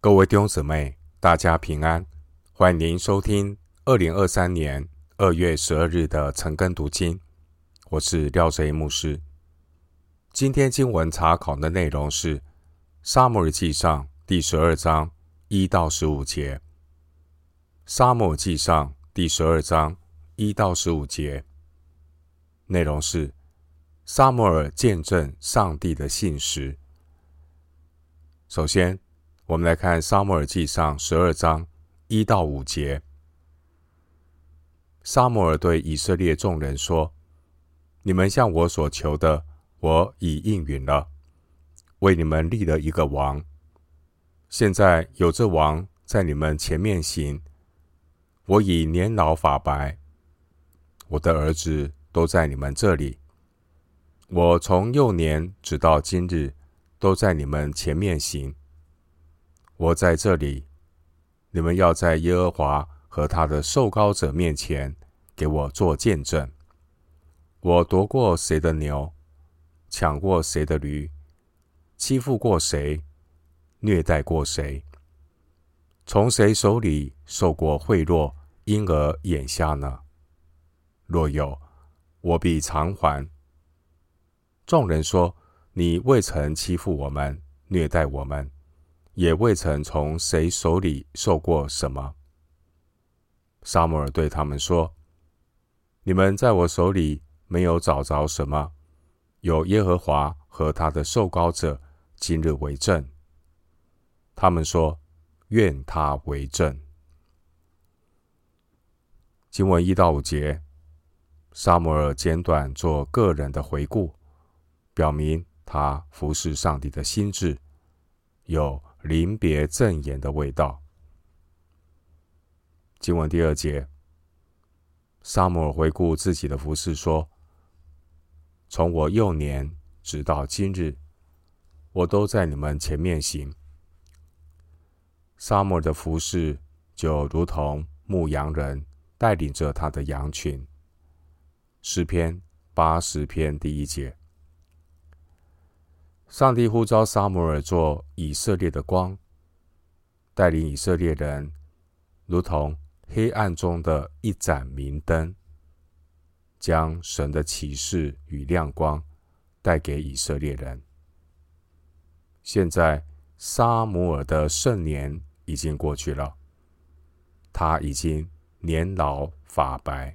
各位弟兄姊妹，大家平安！欢迎您收听二零二三年二月十二日的晨更读经。我是廖哲牧师。今天经文查考的内容是《撒母耳记上》第十二章一到十五节。《撒母耳记上》第十二章一到十五节内容是撒母耳见证上帝的信实。首先，我们来看《撒母耳记上》十二章一到五节。撒母耳对以色列众人说：“你们向我所求的，我已应允了，为你们立了一个王。现在有这王在你们前面行。我已年老发白，我的儿子都在你们这里。我从幼年直到今日，都在你们前面行。”我在这里，你们要在耶和华和他的受膏者面前给我做见证。我夺过谁的牛，抢过谁的驴，欺负过谁，虐待过谁，从谁手里受过贿赂，因而眼瞎呢？若有，我必偿还。众人说：你未曾欺负我们，虐待我们。也未曾从谁手里受过什么。沙摩尔对他们说：“你们在我手里没有找着什么，有耶和华和他的受膏者今日为证。”他们说：“愿他为证。”经文一到五节，撒母耳简短做个人的回顾，表明他服侍上帝的心志有。临别赠言的味道。经文第二节，萨姆尔回顾自己的服饰，说：“从我幼年直到今日，我都在你们前面行。”萨姆尔的服饰就如同牧羊人带领着他的羊群。诗篇八十篇第一节。上帝呼召撒母耳做以色列的光，带领以色列人，如同黑暗中的一盏明灯，将神的启示与亮光带给以色列人。现在，撒母耳的盛年已经过去了，他已经年老发白。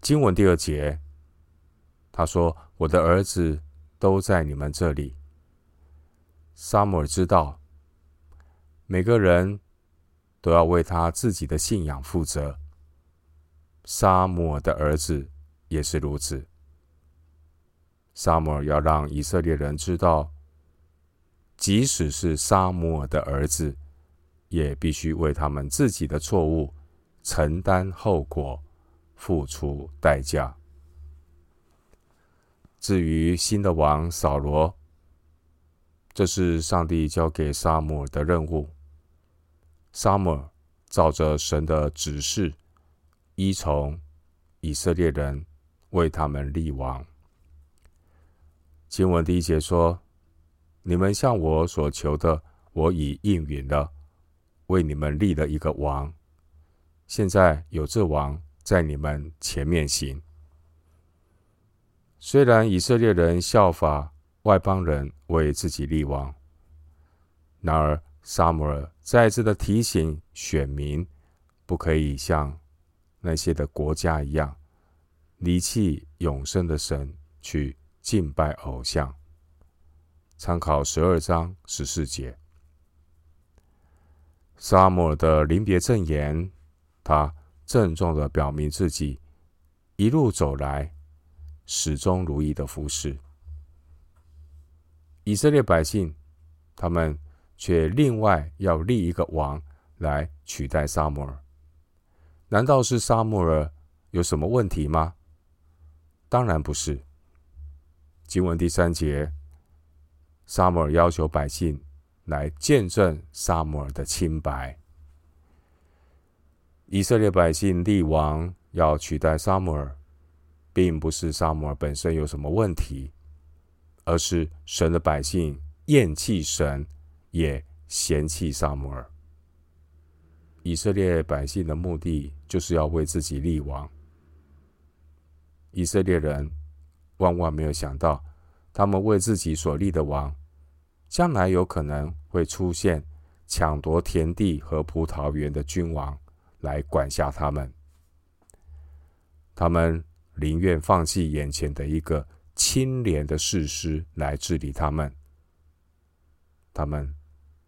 经文第二节，他说：“我的儿子。”都在你们这里。萨姆尔知道，每个人都要为他自己的信仰负责。萨姆尔的儿子也是如此。萨姆尔要让以色列人知道，即使是萨姆尔的儿子，也必须为他们自己的错误承担后果，付出代价。至于新的王扫罗，这是上帝交给萨姆尔的任务。萨姆尔照着神的指示，依从以色列人，为他们立王。经文第一节说：“你们向我所求的，我已应允了，为你们立了一个王。现在有这王在你们前面行。”虽然以色列人效法外邦人为自己立王，然而撒母耳再次的提醒选民，不可以像那些的国家一样离弃永生的神，去敬拜偶像。参考十二章十四节，撒母耳的临别赠言，他郑重的表明自己一路走来。始终如一的服侍以色列百姓，他们却另外要立一个王来取代撒母耳。难道是撒母耳有什么问题吗？当然不是。经文第三节，撒母耳要求百姓来见证撒母耳的清白。以色列百姓立王要取代撒母耳。并不是萨摩尔本身有什么问题，而是神的百姓厌弃神，也嫌弃萨摩尔。以色列百姓的目的就是要为自己立王。以色列人万万没有想到，他们为自己所立的王，将来有可能会出现抢夺田地和葡萄园的君王来管辖他们。他们宁愿放弃眼前的一个清廉的士师来治理他们。他们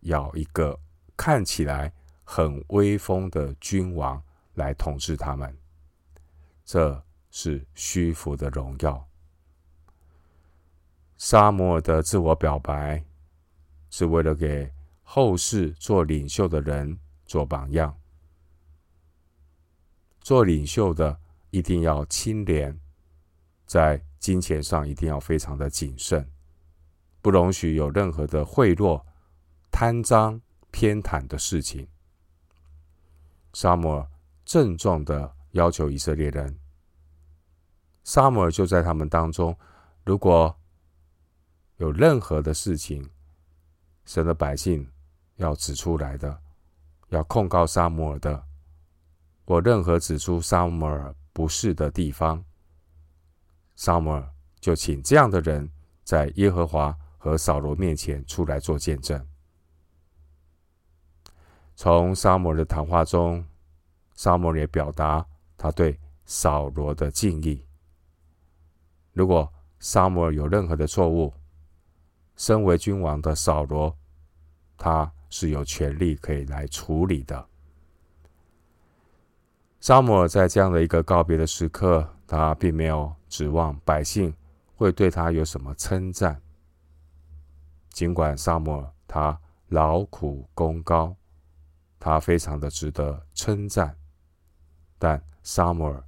要一个看起来很威风的君王来统治他们，这是虚浮的荣耀。沙摩尔的自我表白，是为了给后世做领袖的人做榜样。做领袖的一定要清廉，在金钱上一定要非常的谨慎，不容许有任何的贿赂、贪赃、偏袒的事情。沙摩尔郑重的要求以色列人，沙摩尔就在他们当中。如果有任何的事情，神的百姓要指出来的，要控告沙摩尔的，我任何指出撒母耳不是的地方，撒母耳就请这样的人在耶和华和扫罗面前出来做见证。从撒母耳的谈话中，撒母耳也表达他对扫罗的敬意。如果撒母耳有任何的错误，身为君王的扫罗，他是有权利可以来处理的。撒母耳在这样的一个告别的时刻，他并没有指望百姓会对他有什么称赞。尽管撒母耳他劳苦功高。他非常的值得称赞，但撒母耳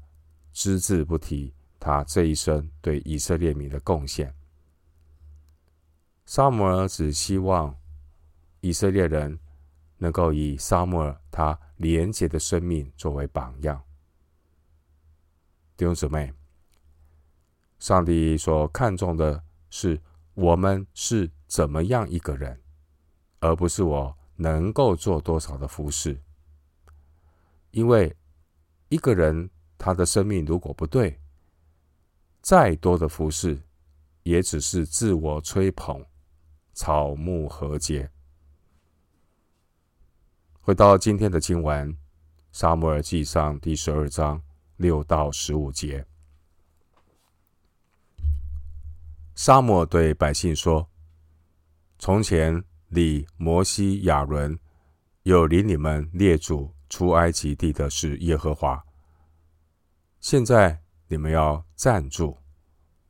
只字不提他这一生对以色列民的贡献。撒母耳只希望以色列人能够以撒母耳他廉洁的生命作为榜样。弟兄姊妹，上帝所看重的是我们是怎么样一个人，而不是我。能够做多少的服饰？因为一个人他的生命如果不对，再多的服饰也只是自我吹捧，草木和解。回到今天的经文，《撒母耳记上》第十二章六到十五节，撒母耳对百姓说：“从前。”立摩西、亚伦，有领你们列祖出埃及地的是耶和华。现在你们要站住，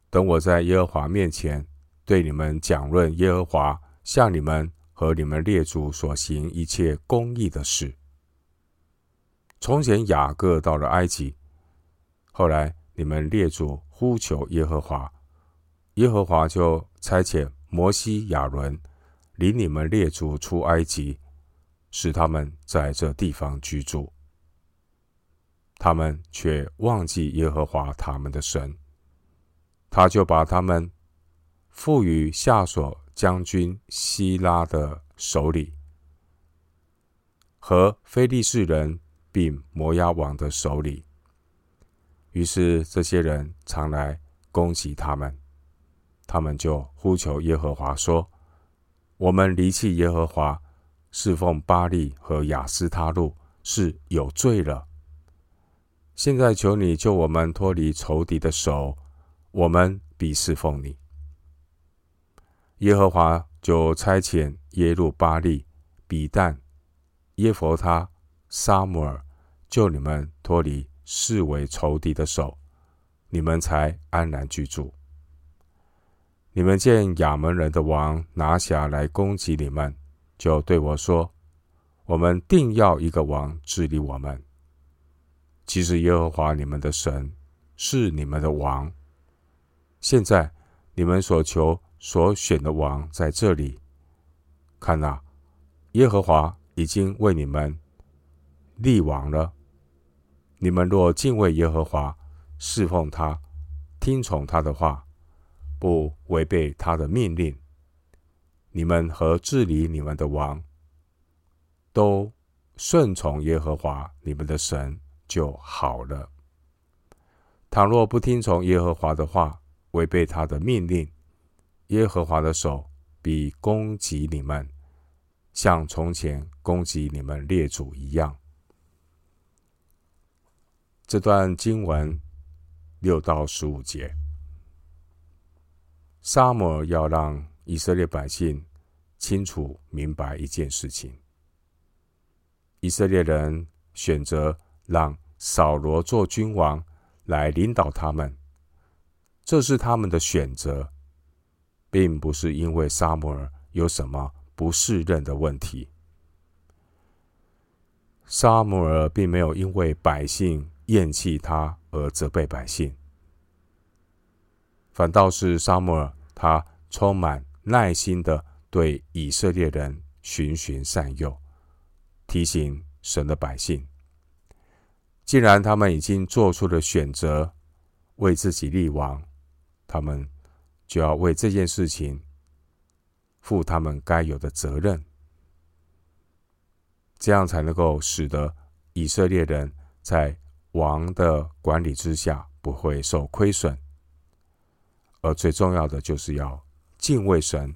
等我在耶和华面前对你们讲论耶和华向你们和你们列祖所行一切公义的事。从前雅各到了埃及，后来你们列祖呼求耶和华，耶和华就差遣摩西、亚伦。领你们列祖出埃及，使他们在这地方居住。他们却忘记耶和华他们的神，他就把他们付于夏琐将军希拉的手里，和非利士人并摩押王的手里。于是这些人常来攻击他们，他们就呼求耶和华说。我们离弃耶和华，侍奉巴力和亚斯他录是有罪了。现在求你救我们脱离仇敌的手，我们必侍奉你。耶和华就差遣耶路巴力、比但、耶弗他、撒母耳救你们脱离视为仇敌的手，你们才安然居住。你们见亚门人的王拿辖来攻击你们，就对我说：“我们定要一个王治理我们。”其实耶和华你们的神是你们的王。现在你们所求所选的王在这里。看哪，耶和华已经为你们立王了。你们若敬畏耶和华，侍奉他，听从他的话。不违背他的命令，你们和治理你们的王，都顺从耶和华你们的神就好了。倘若不听从耶和华的话，违背他的命令，耶和华的手必攻击你们，像从前攻击你们列祖一样。这段经文六到十五节，撒母耳要让以色列百姓清楚明白一件事情：以色列人选择让扫罗做君王来领导他们，这是他们的选择，并不是因为撒母耳有什么不适任的问题。撒母耳并没有因为百姓。厌弃他而责备百姓，反倒是撒母耳，他充满耐心的对以色列人循循善诱，提醒神的百姓，既然他们已经做出了选择，为自己立王，他们就要为这件事情负他们该有的责任，这样才能够使得以色列人在王的管理之下不会受亏损，而最重要的就是要敬畏神，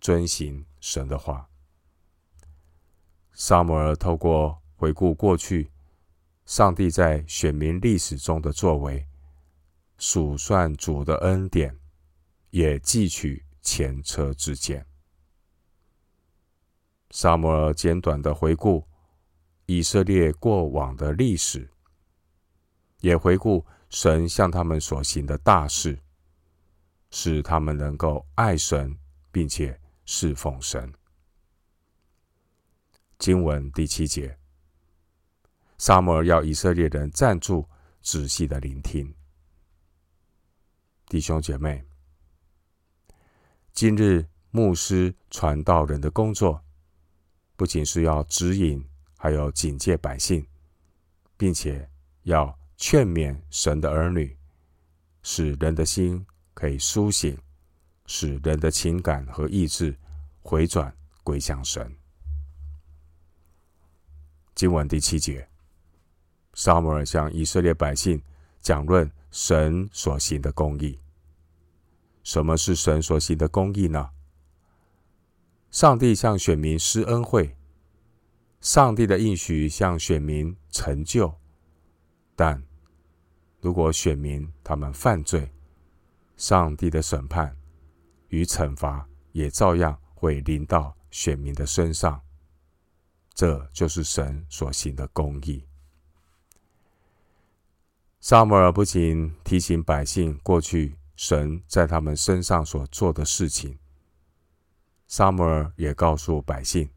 遵行神的话。撒摩尔透过回顾过去，上帝在选民历史中的作为，数算主的恩典，也汲取前车之鉴。撒摩尔简短的回顾以色列过往的历史。也回顾神向他们所行的大事，使他们能够爱神，并且侍奉神。经文第七节，撒摩尔要以色列人站住，仔细的聆听。弟兄姐妹，今日牧师传道人的工作，不仅是要指引，还有警戒百姓，并且要。劝勉神的儿女，使人的心可以苏醒，使人的情感和意志回转归向神。经文第七节，撒母尔向以色列百姓讲论神所行的公义。什么是神所行的公义呢？上帝向选民施恩惠，上帝的应许向选民成就，但。如果选民他们犯罪，上帝的审判与惩罚也照样会临到选民的身上。这就是神所行的公义。撒母耳不仅提醒百姓过去神在他们身上所做的事情，撒母耳也告诉百姓，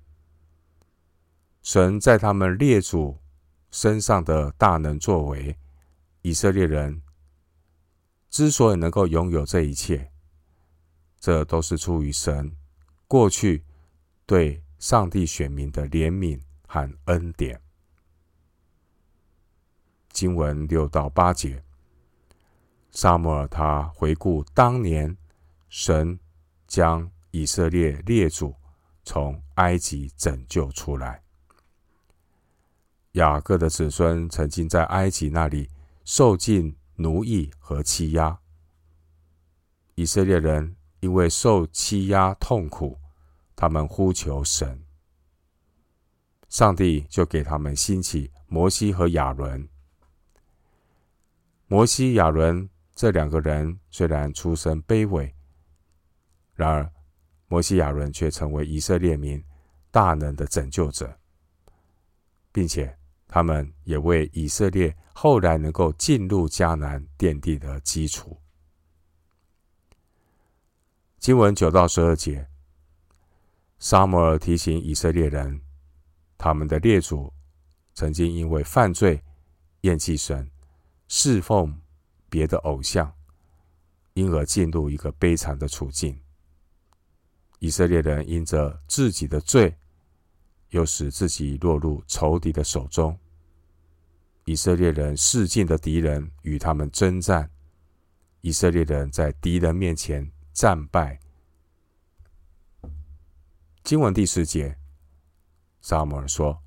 神在他们列祖身上的大能作为。以色列人之所以能够拥有这一切，这都是出于神过去对上帝选民的怜悯和恩典。经文六到八节，撒母耳他回顾当年神将以色列列祖从埃及拯救出来，雅各的子孙曾经在埃及那里。受尽奴役和欺压，以色列人因为受欺压痛苦，他们呼求神，上帝就给他们兴起摩西和亚伦。摩西、亚伦这两个人虽然出身卑微，然而摩西、亚伦却成为以色列民大能的拯救者，并且。他们也为以色列后来能够进入迦南奠定了基础。经文九到十二节，撒母耳提醒以色列人，他们的列祖曾经因为犯罪、厌弃神、侍奉别的偶像，因而进入一个悲惨的处境。以色列人因着自己的罪，又使自己落入仇敌的手中。以色列人势近的敌人与他们征战，以色列人在敌人面前战败。经文第十节，撒母耳说：“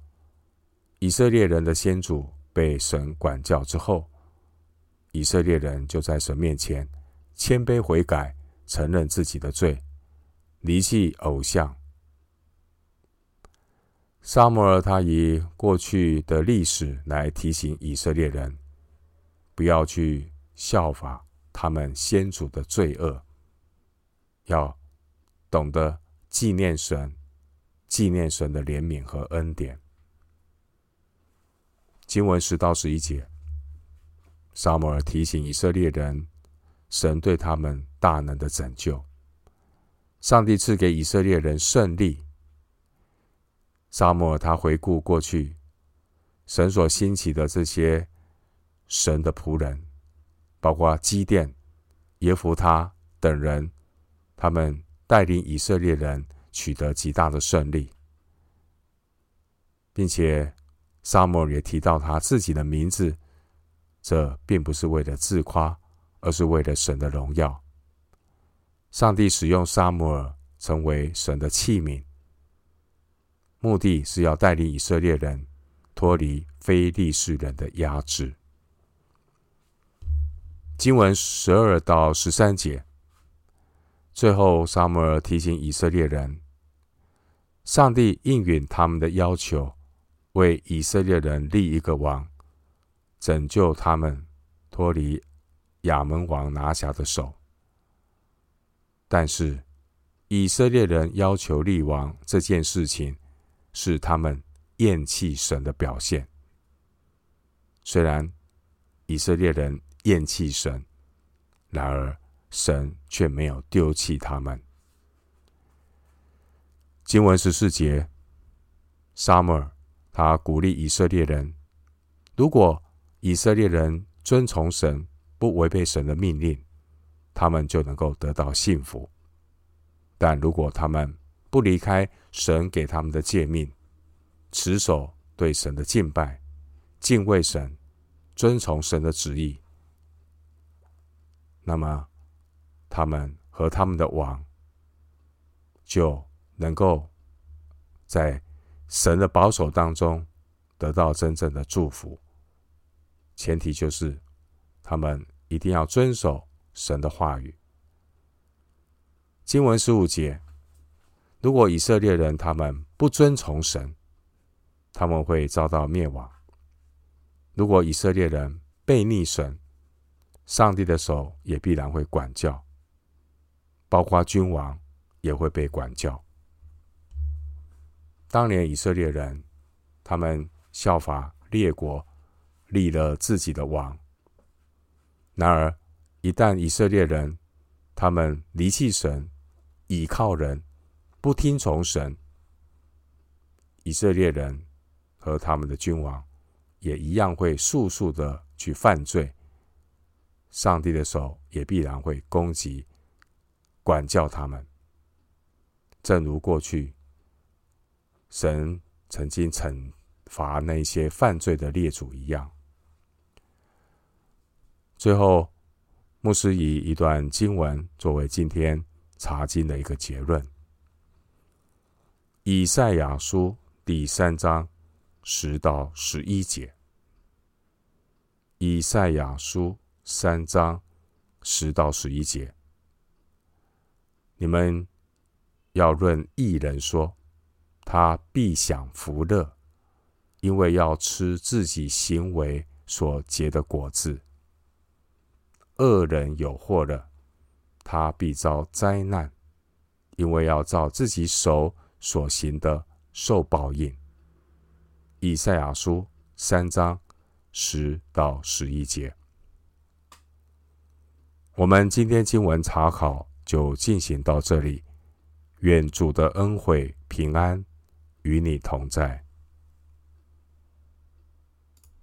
以色列人的先祖被神管教之后，以色列人就在神面前谦卑悔改，承认自己的罪，离弃偶像。”撒母耳他以过去的历史来提醒以色列人，不要去效法他们先祖的罪恶，要懂得。纪念神，纪念神的怜悯和恩典。经文十到十一节，撒摩尔提醒以色列人，神对他们大能的拯救，上帝赐给以色列人胜利。撒摩尔他回顾过去，神所兴起的这些神的仆人，包括基甸、耶弗他等人，他们。带领以色列人取得极大的胜利，并且撒摩尔也提到他自己的名字，这并不是为了自夸，而是为了神的荣耀。上帝使用撒母耳成为神的器皿，目的是要带领以色列人脱离非利士人的压制。经文十二到十三节。最后，撒母耳提醒以色列人，上帝应允他们的要求，为以色列人立一个王，拯救他们脱离亚扪王拿辖的手。但是，以色列人要求立王这件事情，是他们厌弃神的表现。虽然以色列人厌弃神，然而，神却没有丢弃他们。经文十四节，撒母耳他鼓励以色列人：如果以色列人遵从神，不违背神的命令，他们就能够得到幸福；但如果他们不离开神给他们的诫命，持守对神的敬拜、敬畏神、遵从神的旨意，那么，他们和他们的王就能够在神的保守当中得到真正的祝福。前提就是他们一定要遵守神的话语。经文十五节，如果以色列人他们不遵从神，他们会遭到灭亡；如果以色列人背逆神，上帝的手也必然会管教。包括君王也会被管教。当年以色列人，他们效法列国，立了自己的王。然而，一旦以色列人他们离弃神，倚靠人，不听从神，以色列人和他们的君王也一样会速速的去犯罪。上帝的手也必然会攻击。管教他们，正如过去神曾经惩罚那些犯罪的列祖一样。最后，牧师以一段经文作为今天查经的一个结论：以赛亚书第三章十到十一节。以赛亚书三章十到十一节。你们要论一人说，他必享福乐，因为要吃自己行为所结的果子。恶人有祸了，他必遭灾难，因为要照自己手所行的受报应。以赛亚书三章十到十一节。我们今天经文查考。就进行到这里，愿主的恩惠平安与你同在。